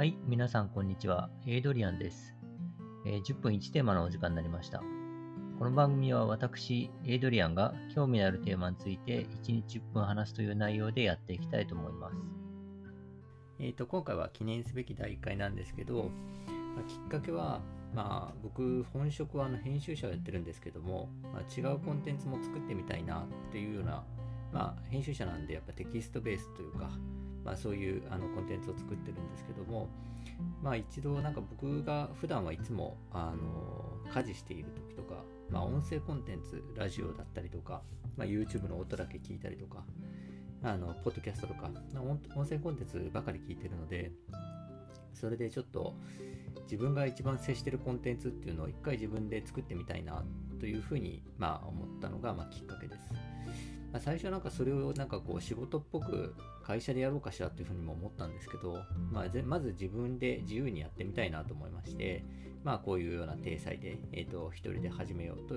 はい、皆さんこんにちは。エイドリアンです。えー10分1テーマのお時間になりました。この番組は私、エイドリアンが興味のあるテーマについて1日10分話すという内容でやっていきたいと思います。えー、と今回は記念すべき第1回なんですけど、まあきっかけは、まあ、僕、本職はあの編集者をやってるんですけども、まあ、違うコンテンツも作ってみたいなっていうような、まあ、編集者なんでやっぱテキストベースというか、まあ、そういうあのコンテンツを作ってるんですけども、まあ、一度なんか僕が普段はいつもあの家事している時とか、まあ、音声コンテンツラジオだったりとか、まあ、YouTube の音だけ聞いたりとかあのポッドキャストとか音音声コンテンツばかり聞いてるのでそれでちょっと自分が一番接してるコンテンツっていうのを一回自分で作ってみたいなというふうに、まあ、思ったのが、まあ、きっかけです。まあ最初なんかそれをなんかこう仕事っぽく会社でやろうかしらっていうふうにも思ったんですけど、まあ、ぜまず自分で自由にやってみたいなと思いまして、まあこういうような体裁で、えっ、と、一人で始めようと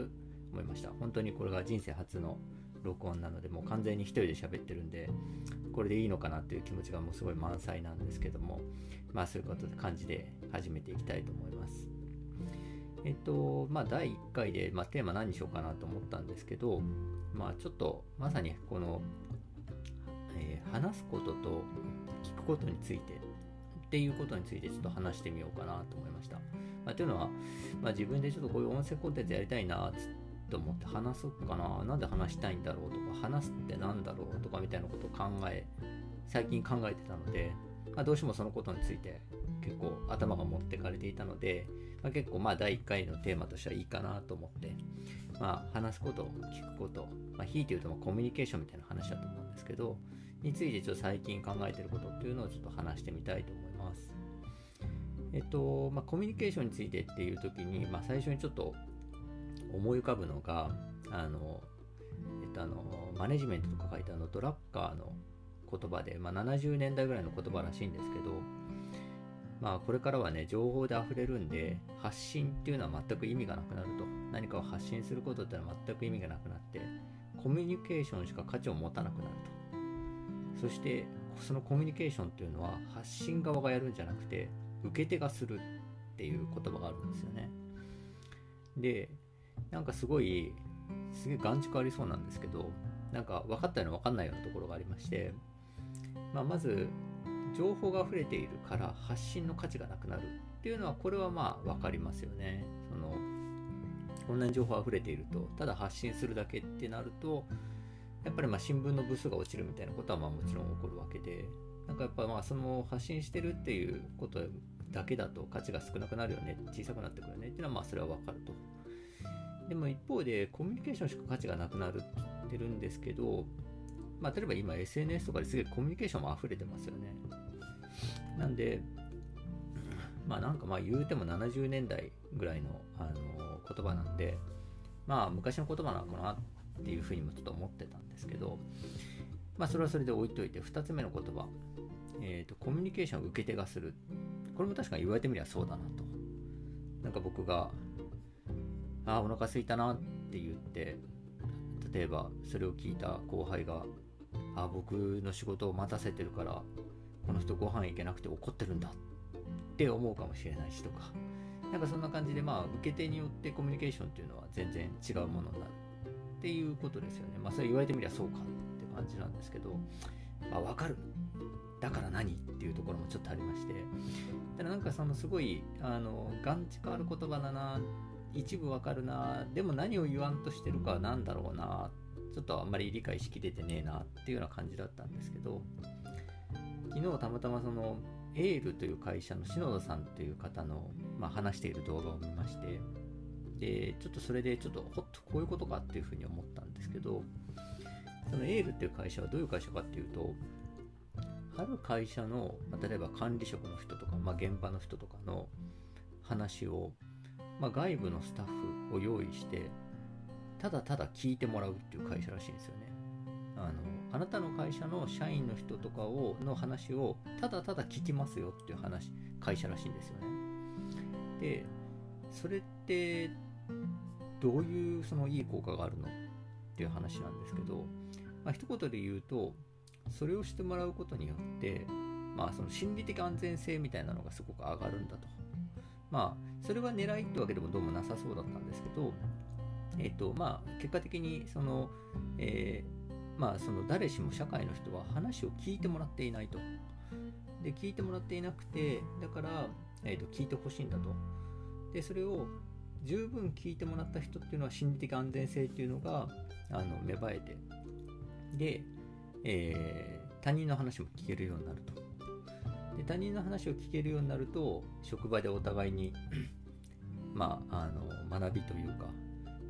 思いました。本当にこれが人生初の録音なので、もう完全に一人で喋ってるんで、これでいいのかなっていう気持ちがもうすごい満載なんですけども、まあそういうことで感じで始めていきたいと思います。えっと、まあ第1回で、まあ、テーマ何にしようかなと思ったんですけど、まあちょっとまさにこの、えー話すことと聞くことについてっていうことについてちょっと話してみようかなと思いました。まあ、というのは、まあ、自分でちょっとこういう音声コンテンツやりたいなと思って話そうかな、なんで話したいんだろうとか、話すってなんだろうとかみたいなことを考え、最近考えてたので、まあ、どうしてもそのことについて結構頭が持ってかれていたので、まあ、結構まあ第1回のテーマとしてはいいかなと思って、まあ、話すこと、聞くこと、まあ、ひいて言うとまコミュニケーションみたいな話だと思うんですけど、についてちょっと最近考えてることっていうのをちょっと話してみたいと思います。えっと、まあ、コミュニケーションについてっていう時に、まあ、最初にちょっと思い浮かぶのが、あの、えっと、あの、マネジメントとか書いたあのドラッカーの言葉で、まあ、70年代ぐらいの言葉らしいんですけど、まあ、これからはね、情報で溢れるんで、発信っていうのは全く意味がなくなると。何かを発信することってのは全く意味がなくなって、コミュニケーションしか価値を持たなくなると。そして、そのコミュニケーションっていうのは、発信側がやるんじゃなくて、受け手がするっていう言葉があるんですよね。で、なんかすごい、すげえ眼蓄ありそうなんですけど、なんか分かったような分かんないようなところがありまして、まあ、まず、情報が溢れているから発信の価値がなくなるっていうのは、これはまあ分かりますよね。その、こんなに情報溢れていると、ただ発信するだけってなると、やっぱりま新聞の部数が落ちるみたいなことはまあもちろん起こるわけで、なんかやっぱまあその発信してるっていうことだけだと価値が少なくなるよね、小さくなってくるよねっていうのはまあそれはわかると。でも一方でコミュニケーションしか価値がなくなるって言ってるんですけど、まあ例えば今 SNS とかですげえコミュニケーションも溢れてますよね。なんで、まあなんかまあ言うても70年代ぐらいのあの言葉なんで、まあ昔の言葉なのかなっていうふうにもちょっと思ってたんですけど、まあそれはそれで置いといて、2つ目の言葉、えっ、と、コミュニケーションを受け手がする。これも確かに言われてみればそうだなと。なんか僕が、ああ、お腹空いたなって言って、例えばそれを聞いた後輩が、あ、僕の仕事を待たせてるから、この人ご飯行けなくて怒ってるんだって思うかもしれないしとか、なんかそんな感じで、まあ、受け手によってコミュニケーションっていうのは全然違うものになるっていうことですよね。まあ、それ言われてみりゃそうかって感じなんですけど、まあ、わかる。だから何っていうところもちょっとありまして、ただなんかそのすごい、あの、眼蓄ある言葉だな、一部わかるな、でも何を言わんとしてるかは何だろうな、ちょっとあんまり理解しきれてねえなっていうような感じだったんですけど、昨日たまたまその、エールという会社の篠田さんという方の、まあ、話している動画を見まして、で、ちょっとそれでちょっとほっとこういうことかっていうふうに思ったんですけど、そのエールっていう会社はどういう会社かっていうと、ある会社の、ま例えば管理職の人とか、まあ、現場の人とかの話を、まあ、外部のスタッフを用意して、ただただ聞いてもらうっていう会社らしいんですよね。あの、あなたの会社の社員の人とかを、の話を、ただただ聞きますよっていう話、会社らしいんですよね。で、それって、どういうそのいい効果があるのっていう話なんですけど、まあ、一言で言うと、それをしてもらうことによって、まあ、その心理的安全性みたいなのがすごく上がるんだと。まあ、それは狙いってわけでもどうもなさそうだったんですけど、えっ、と、まあ、結果的に、その、え、まあ、その誰しも社会の人は話を聞いてもらっていないと。で、聞いてもらっていなくて、だから、えー、と聞いてほしいんだと。で、それを十分聞いてもらった人っていうのは心理的安全性っていうのがあの芽生えて、で、えー、他人の話も聞けるようになると。で他人の話を聞けるようになると職場でお互いにまあ、あの学びというか、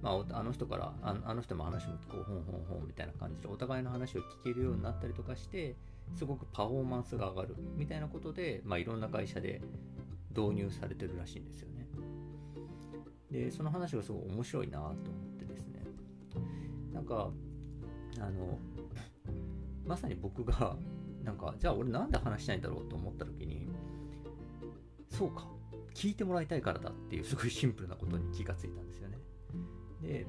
まあ、あの人からあの人も話も聞こうほんほんほんみたいな感じでお互いの話を聞けるようになったりとかしてすごくパフォーマンスが上がるみたいなことで、まあ、いろんな会社で導入されてるらしいんですよね。でその話がすごい面白いなと思ってですねなんかあのまさに僕がなんかじゃあ俺なんで話したいんだろうと思った時にそうか聞いてもらいたいからだっていうすごいシンプルなことに気がついたんですよねでっ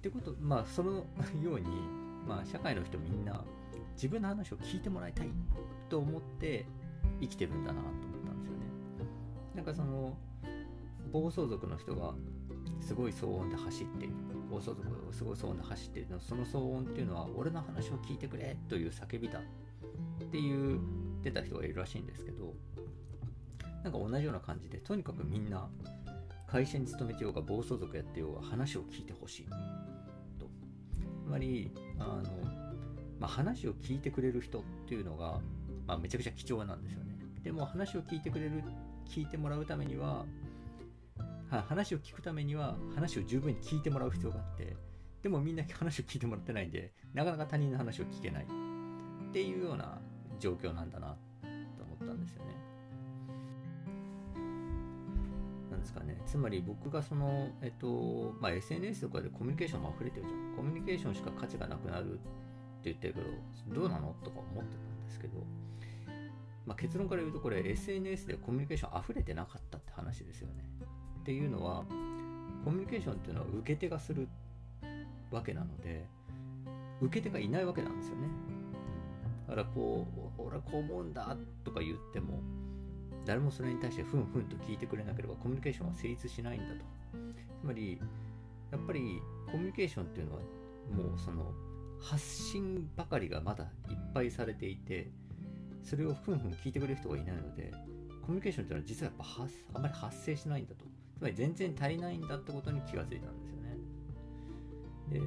てことまあそのように、まあ、社会の人みんな自分の話を聞いてもらいたいと思って生きてるんだなと思ったんですよね。なんかその暴走族の人がすごい騒音で走っている暴走族がすごい騒音で走っているその騒音っていうのは俺の話を聞いてくれという叫びだっていう出た人がいるらしいんですけどなんか同じような感じでとにかくみんな会社に勤めてようが暴走族やってようが話を聞いてほしい。と。つまりあの、まあ、話を聞いてくれる人っていうのが、まあ、めちゃくちゃ貴重なんですよね。でも話を聞いてくれる聞いてもらうためには話を聞くためには話を十分に聞いてもらう必要があってでもみんな話を聞いてもらってないんでなかなか他人の話を聞けないっていうような状況なんだなと思ったんですよね。ですかね。つまり僕がその、えっとまあ、SNS とかでコミュニケーションも溢れてるじゃん。コミュニケーションしか価値がなくなるって言ってるけどどうなの？とか思ってたんですけど、まあ、結論から言うとこれ SNS でコミュニケーション溢れてなかったって話ですよね。っていうのはコミュニケーションっていうのは受け手がするわけなので受け手がいないわけなんですよね。だからこう俺はこう思うんだとか言っても誰もそれに対してふんふんと聞いてくれなければコミュニケーションは成立しないんだとつまりやっぱりコミュニケーションっていうのはもうその発信ばかりがまだいっぱいされていてそれをふんふん聞いてくれる人がいないのでコミュニケーションっていうのは実はやっぱあまり発生しないんだとつまり全然足りないんだってことに気がついたんですよね。で、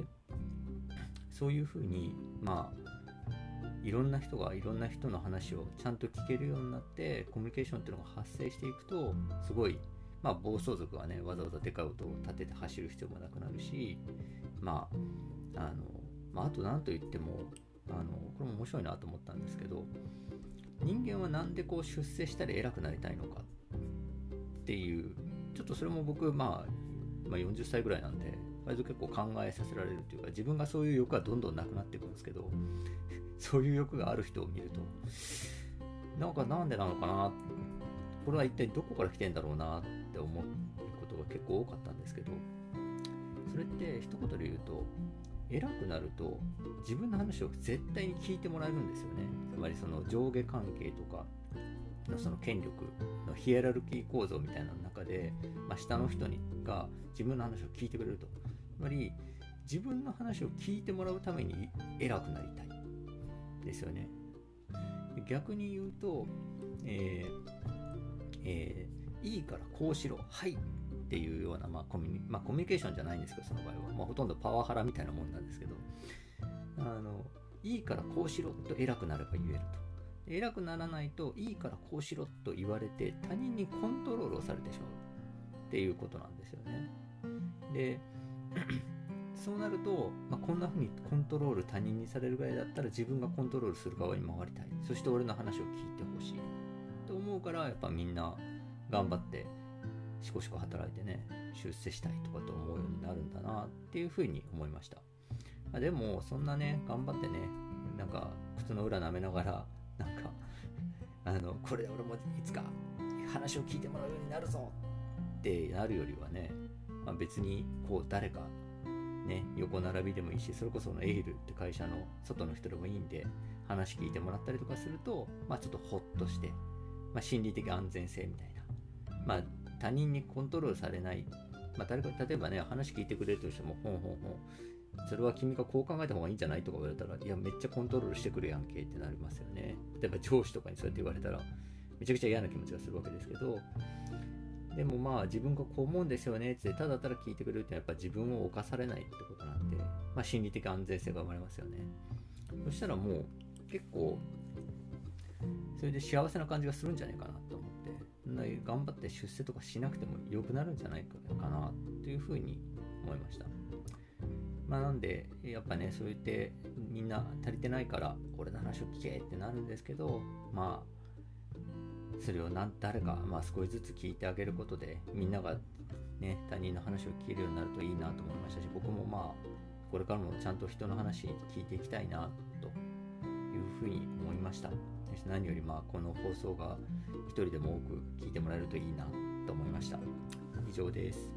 そういうふうに、まあ、いろんな人がいろんな人の話をちゃんと聞けるようになってコミュニケーションっていうのが発生していくとすごいまあ暴走族はねわざわざでかい音を立てて走る必要もなくなるしまああの、まあ、あと何と言ってもあのこれも面白いなと思ったんですけど人間は何でこう出世したり偉くなりたいのかっていうちょっとそれも僕、まあ、まあ、40歳ぐらいなんで、割と結構考えさせられるというか、自分がそういう欲はどんどんなくなっていくんですけど、そういう欲がある人を見ると、なんかなんでなのかな、これは一体どこから来てんだろうなって思うことが結構多かったんですけど、それって一言で言うと、偉くなると自分の話を絶対に聞いてもらえるんですよね。つまりその上下関係とかのその権力のヒエラルキー構造みたいなの中で、まあ、下の人にが自分の話を聞いてくれると。つまり自分の話を聞いてもらうために偉くなりたい。ですよね。逆に言うと、えーえー、いいからこうしろはいっていうような、まあコミュニまあ、コミュニケーションじゃないんですけどその場合は、まあ、ほとんどパワハラみたいなもんなんですけど。あのいいからこうしろと偉くなれば言えると。偉くならないといいからこうしろと言われて他人にコントロールをされてしまうっていうことなんですよね。で そうなると、まあ、こんな風にコントロール他人にされるぐらいだったら自分がコントロールする側に回りたいそして俺の話を聞いてほしいと思うからやっぱみんな頑張ってしこしこ働いてね出世したいとかと思うようになるんだなっていう風に思いました、あ、でもそんなね頑張ってねなんか靴の裏舐めながらなんかあのこれで俺もいつか話を聞いてもらうようになるぞってなるよりはね、まあ、別にこう誰か、ね、横並びでもいいし、それこそのエイルって会社の外の人でもいいんで、話聞いてもらったりとかすると、まあちょっとホッとして、まあ心理的安全性みたいな。まあ他人にコントロールされない。まあ例えばね、話聞いてくれるとしても、ほんほんほん。それは君がこう考えた方がいいんじゃない？とか言われたら、いや、めっちゃコントロールしてくるやんけってなりますよね。例えば上司とかにそうやって言われたら、めちゃくちゃ嫌な気持ちがするわけですけど、でもまあ自分がこう思うんですよねってただただ聞いてくれるってやっぱ自分を犯されないってことなんで、まあ、心理的安全性が生まれますよね。そしたらもう結構それで幸せな感じがするんじゃないかなと思って頑張って出世とかしなくても良くなるんじゃないかなというふうに思いました。まあなんでやっぱねそう言ってみんな足りてないから俺の話を聞けってなるんですけどまあそれを何誰か、まあ、少しずつ聞いてあげることでみんなが、ね、他人の話を聞けるようになるといいなと思いましたし僕もまあこれからもちゃんと人の話聞いていきたいなというふうに思いました。何よりまあこの放送が一人でも多く聞いてもらえるといいなと思いました。以上です。